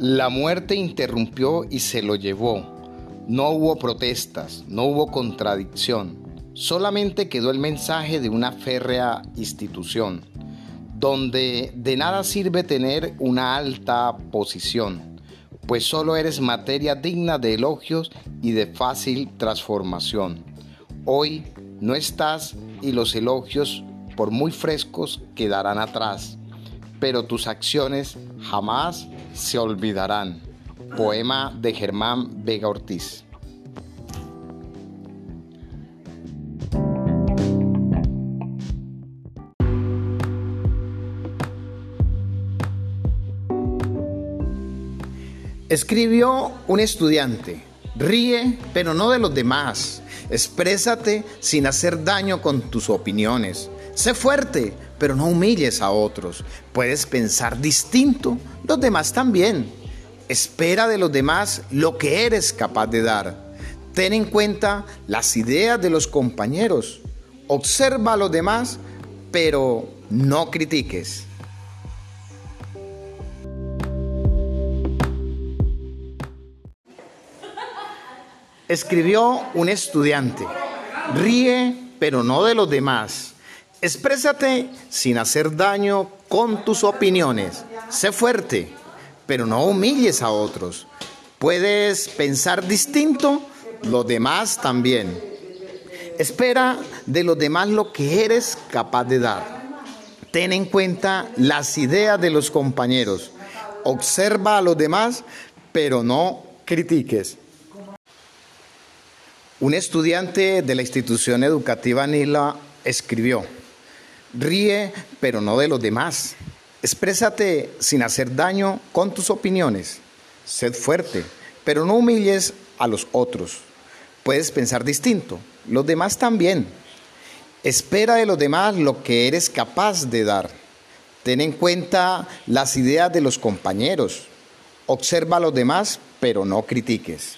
La muerte interrumpió y se lo llevó. No hubo protestas, no hubo contradicción. Solamente quedó el mensaje de una férrea institución, donde de nada sirve tener una alta posición, pues solo eres materia digna de elogios y de fácil transformación. Hoy no estás y los elogios, por muy frescos, quedarán atrás, pero tus acciones jamás se olvidarán. Poema de Germán Vega Ortiz. Escribió un estudiante, ríe, pero no de los demás. Exprésate sin hacer daño con tus opiniones. Sé fuerte, pero no humilles a otros. Puedes pensar distinto, los demás también. Espera de los demás lo que eres capaz de dar. Ten en cuenta las ideas de los compañeros. Observa a los demás, pero no critiques. Escribió un estudiante, ríe, pero no de los demás. Exprésate sin hacer daño con tus opiniones. Sé fuerte, pero no humilles a otros. Puedes pensar distinto, los demás también. Espera de los demás lo que eres capaz de dar. Ten en cuenta las ideas de los compañeros. Observa a los demás, pero no critiques. Un estudiante de la institución educativa Nila escribió, ríe, pero no de los demás. Exprésate sin hacer daño con tus opiniones. Sed fuerte, pero no humilles a los otros. Puedes pensar distinto, los demás también. Espera de los demás lo que eres capaz de dar. Ten en cuenta las ideas de los compañeros. Observa a los demás, pero no critiques.